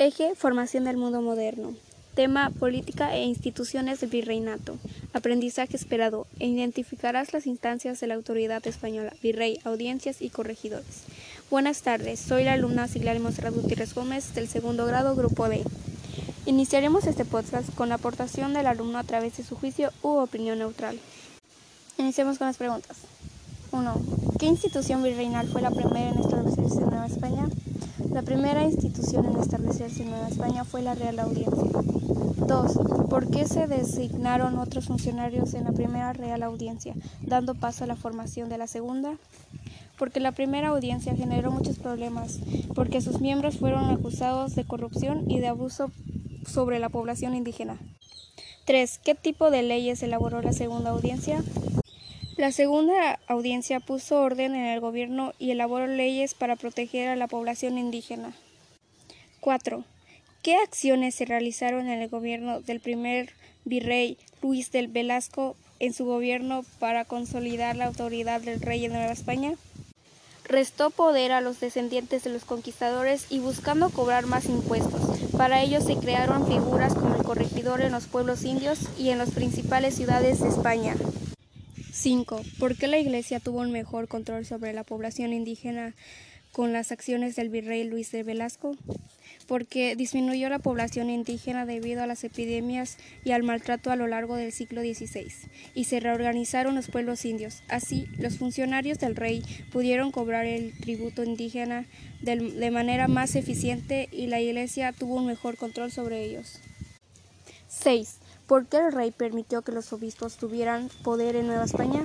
Eje, formación del mundo moderno. Tema, política e instituciones del virreinato. Aprendizaje esperado. E identificarás las instancias de la autoridad española, virrey, audiencias y corregidores. Buenas tardes, soy la alumna Siglar Monserrat Gutiérrez Gómez del segundo grado, grupo D. Iniciaremos este podcast con la aportación del alumno a través de su juicio u opinión neutral. Iniciemos con las preguntas. 1. ¿Qué institución virreinal fue la primera en establecerse en Nueva España? La primera institución en establecerse en Nueva España fue la Real Audiencia. 2. ¿Por qué se designaron otros funcionarios en la primera Real Audiencia, dando paso a la formación de la segunda? Porque la primera audiencia generó muchos problemas, porque sus miembros fueron acusados de corrupción y de abuso sobre la población indígena. 3. ¿Qué tipo de leyes elaboró la segunda audiencia? La segunda audiencia puso orden en el gobierno y elaboró leyes para proteger a la población indígena. 4. ¿Qué acciones se realizaron en el gobierno del primer virrey Luis del Velasco en su gobierno para consolidar la autoridad del rey en Nueva España? Restó poder a los descendientes de los conquistadores y buscando cobrar más impuestos. Para ello se crearon figuras como el corregidor en los pueblos indios y en las principales ciudades de España. 5. ¿Por qué la Iglesia tuvo un mejor control sobre la población indígena con las acciones del virrey Luis de Velasco? Porque disminuyó la población indígena debido a las epidemias y al maltrato a lo largo del siglo XVI, y se reorganizaron los pueblos indios. Así, los funcionarios del rey pudieron cobrar el tributo indígena de manera más eficiente y la Iglesia tuvo un mejor control sobre ellos. 6. ¿Por qué el rey permitió que los obispos tuvieran poder en Nueva España?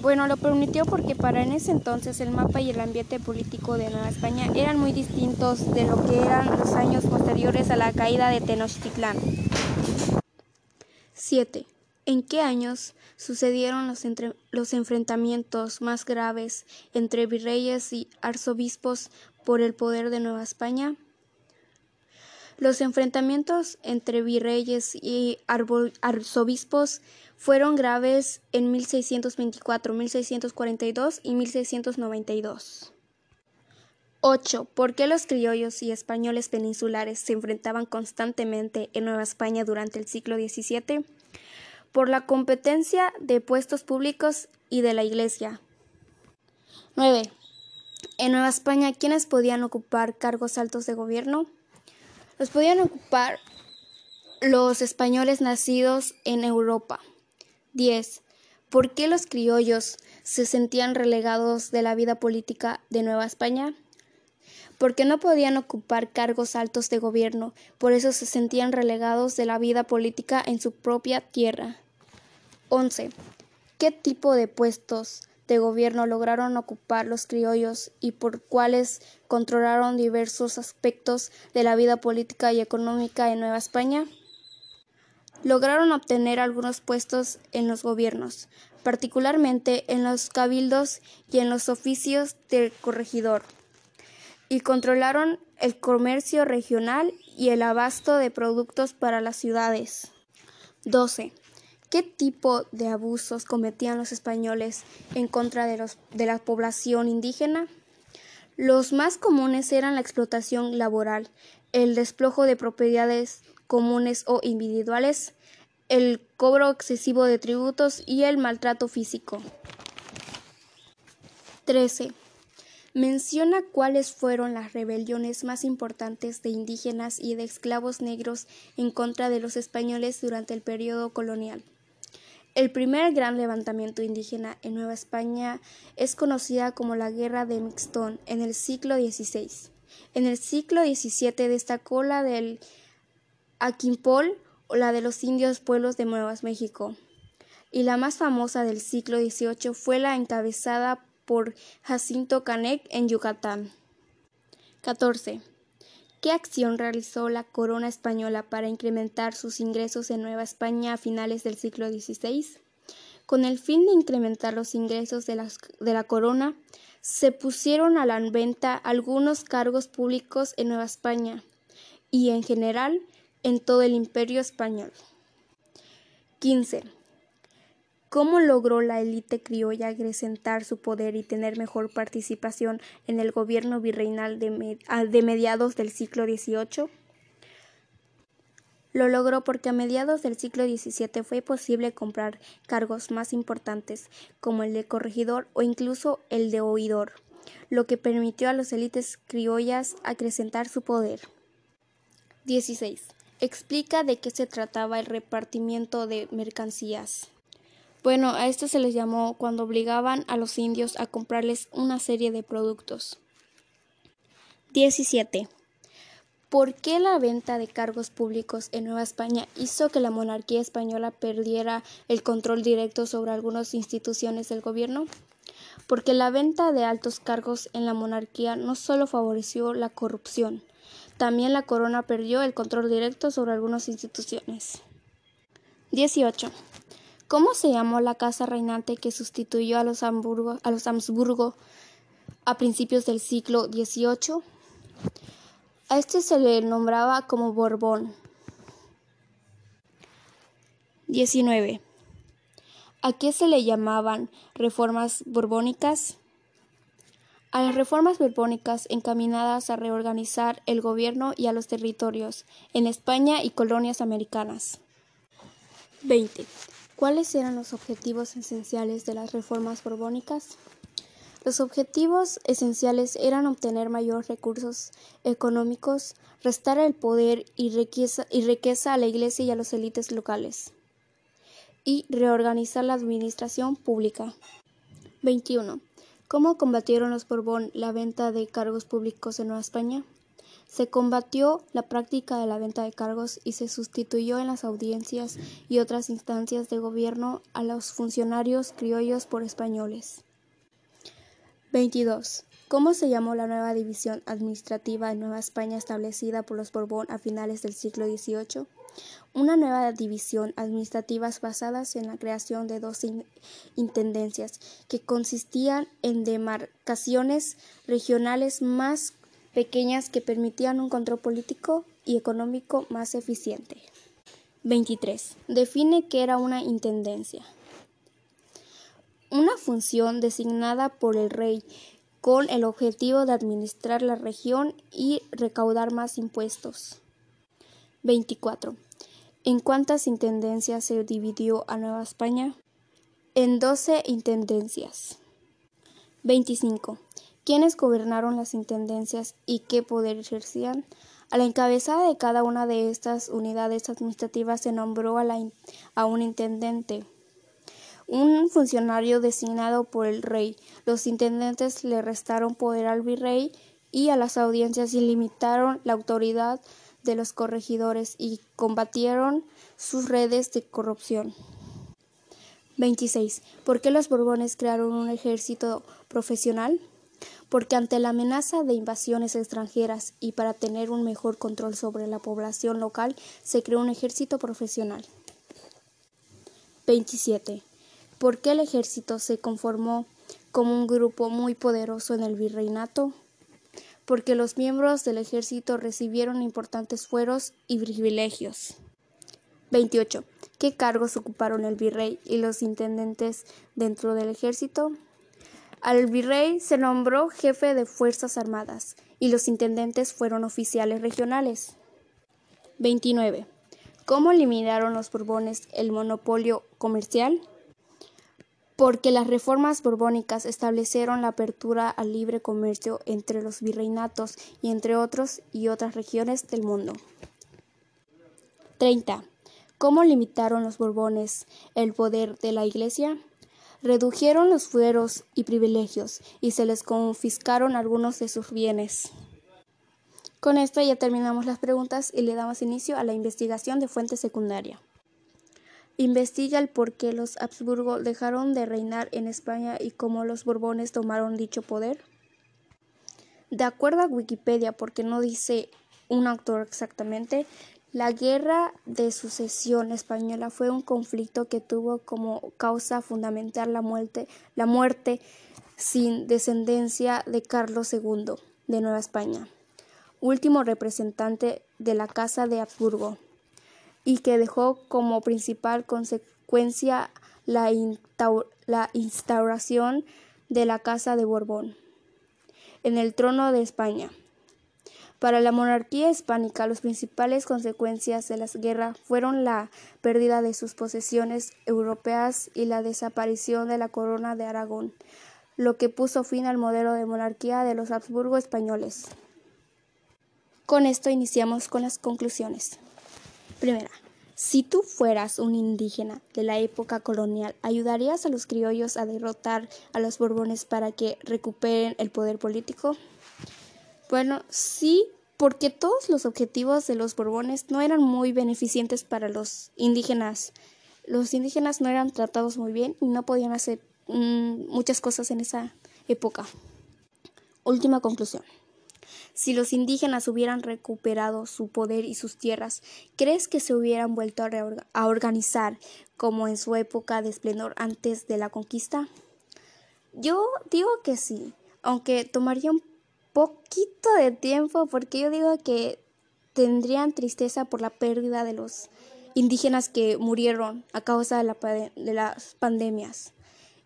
Bueno, lo permitió porque para en ese entonces el mapa y el ambiente político de Nueva España eran muy distintos de lo que eran los años posteriores a la caída de Tenochtitlán. 7. ¿En qué años sucedieron los, los, enfrentamientos más graves entre virreyes y arzobispos por el poder de Nueva España? Los enfrentamientos entre virreyes y arzobispos fueron graves en 1624, 1642 y 1692. 8. ¿Por qué los criollos y españoles peninsulares se enfrentaban constantemente en Nueva España durante el siglo XVII? Por la competencia de puestos públicos y de la Iglesia. 9. En Nueva España, ¿quiénes podían ocupar cargos altos de gobierno? Podían ocupar los españoles nacidos en Europa. 10. ¿Por qué los criollos se sentían relegados de la vida política de Nueva España? Porque no podían ocupar cargos altos de gobierno, por eso se sentían relegados de la vida política en su propia tierra. 11. ¿Qué tipo de puestos de gobierno lograron ocupar los criollos y por cuales controlaron diversos aspectos de la vida política y económica en Nueva España? Lograron obtener algunos puestos en los gobiernos, particularmente en los cabildos y en los oficios del corregidor, y controlaron el comercio regional y el abasto de productos para las ciudades. 12. ¿Qué tipo de abusos cometían los españoles en contra de, los, de la población indígena? Los más comunes eran la explotación laboral, el desplojo de propiedades comunes o individuales, el cobro excesivo de tributos y el maltrato físico. 13. Menciona cuáles fueron las rebeliones más importantes de indígenas y de esclavos negros en contra de los españoles durante el periodo colonial. El primer gran levantamiento indígena en Nueva España es conocida como la Guerra de Mixtón en el siglo XVI. En el siglo XVII destacó la del Aquimpol o la de los indios pueblos de Nueva México. Y la más famosa del siglo XVIII fue la encabezada por Jacinto Canek en Yucatán. 14. ¿Qué acción realizó la corona española para incrementar sus ingresos en Nueva España a finales del siglo XVI? Con el fin de incrementar los ingresos de la, corona, se pusieron a la venta algunos cargos públicos en Nueva España y en general en todo el imperio español. 15. ¿Cómo logró la élite criolla acrecentar su poder y tener mejor participación en el gobierno virreinal de, mediados del siglo XVIII? Lo logró porque a mediados del siglo XVII fue posible comprar cargos más importantes, como el de corregidor o incluso el de oidor, lo que permitió a las élites criollas acrecentar su poder. 16. Explica de qué se trataba el repartimiento de mercancías. Bueno, a esto se les llamó cuando obligaban a los indios a comprarles una serie de productos. 17. ¿Por qué la venta de cargos públicos en Nueva España hizo que la monarquía española perdiera el control directo sobre algunas instituciones del gobierno? Porque la venta de altos cargos en la monarquía no solo favoreció la corrupción, también la corona perdió el control directo sobre algunas instituciones. 18. ¿Cómo se llamó la casa reinante que sustituyó a los, a los Habsburgo a principios del siglo XVIII? A este se le nombraba como Borbón. 19. ¿A qué se le llamaban reformas borbónicas? A las reformas borbónicas encaminadas a reorganizar el gobierno y a los territorios en España y colonias americanas. 20. ¿Cuáles eran los objetivos esenciales de las reformas borbónicas? Los objetivos esenciales eran obtener mayores recursos económicos, restar el poder y riqueza, a la Iglesia y a las élites locales, y reorganizar la administración pública. 21. ¿Cómo combatieron los Borbón la venta de cargos públicos en Nueva España? Se combatió la práctica de la venta de cargos y se sustituyó en las audiencias y otras instancias de gobierno a los funcionarios criollos por españoles. 22. ¿Cómo se llamó la nueva división administrativa en Nueva España establecida por los Borbón a finales del siglo XVIII? Una nueva división administrativa basada en la creación de dos intendencias que consistían en demarcaciones regionales más pequeñas que permitían un control político y económico más eficiente. 23. Define qué era una intendencia. Una función designada por el rey con el objetivo de administrar la región y recaudar más impuestos. 24. ¿En cuántas intendencias se dividió a Nueva España? En 12 intendencias. 25 quiénes gobernaron las intendencias y qué poder ejercían. A la encabezada de cada una de estas unidades administrativas se nombró a, un intendente, un funcionario designado por el rey. Los intendentes le restaron poder al virrey y a las audiencias y limitaron la autoridad de los corregidores y combatieron sus redes de corrupción. 26. ¿Por qué los Borbones crearon un ejército profesional? Porque ante la amenaza de invasiones extranjeras y para tener un mejor control sobre la población local se creó un ejército profesional. 27. ¿Por qué el ejército se conformó como un grupo muy poderoso en el virreinato? Porque los miembros del ejército recibieron importantes fueros y privilegios. 28. ¿Qué cargos ocuparon el virrey y los intendentes dentro del ejército? Al virrey se nombró jefe de Fuerzas Armadas y los intendentes fueron oficiales regionales. 29. ¿Cómo eliminaron los Borbones el monopolio comercial? Porque las reformas borbónicas establecieron la apertura al libre comercio entre los virreinatos y entre otros y otras regiones del mundo. 30. ¿Cómo limitaron los Borbones el poder de la Iglesia? Redujeron los fueros y privilegios y se les confiscaron algunos de sus bienes. Con esto ya terminamos las preguntas y le damos inicio a la investigación de fuente secundaria. Investiga el por qué los Habsburgo dejaron de reinar en España y cómo los Borbones tomaron dicho poder. De acuerdo a Wikipedia, porque no dice un autor exactamente, la Guerra de Sucesión Española fue un conflicto que tuvo como causa fundamental la muerte, la muerte sin descendencia de Carlos II de Nueva España, último representante de la Casa de Habsburgo, y que dejó como principal consecuencia la, la instauración de la Casa de Borbón en el trono de España. Para la monarquía hispánica, las principales consecuencias de la guerra fueron la pérdida de sus posesiones europeas y la desaparición de la corona de Aragón, lo que puso fin al modelo de monarquía de los Habsburgo españoles. Con esto iniciamos con las conclusiones. Primera, si tú fueras un indígena de la época colonial, ¿ayudarías a los criollos a derrotar a los borbones para que recuperen el poder político? Bueno, sí, porque todos los objetivos de los borbones no eran muy beneficientes para los indígenas. Los indígenas no eran tratados muy bien y no podían hacer mm, muchas cosas en esa época. Última conclusión. Si los indígenas hubieran recuperado su poder y sus tierras, ¿crees que se hubieran vuelto a, organizar como en su época de esplendor antes de la conquista? Yo digo que sí, aunque tomaría un poquito de tiempo porque yo digo que tendrían tristeza por la pérdida de los indígenas que murieron a causa de, de las pandemias.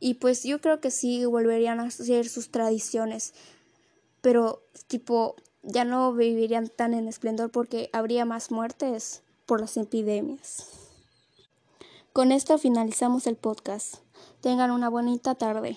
Y pues yo creo que sí volverían a hacer sus tradiciones, pero tipo ya no vivirían tan en esplendor porque habría más muertes por las epidemias. Con esto finalizamos el podcast. Tengan una bonita tarde.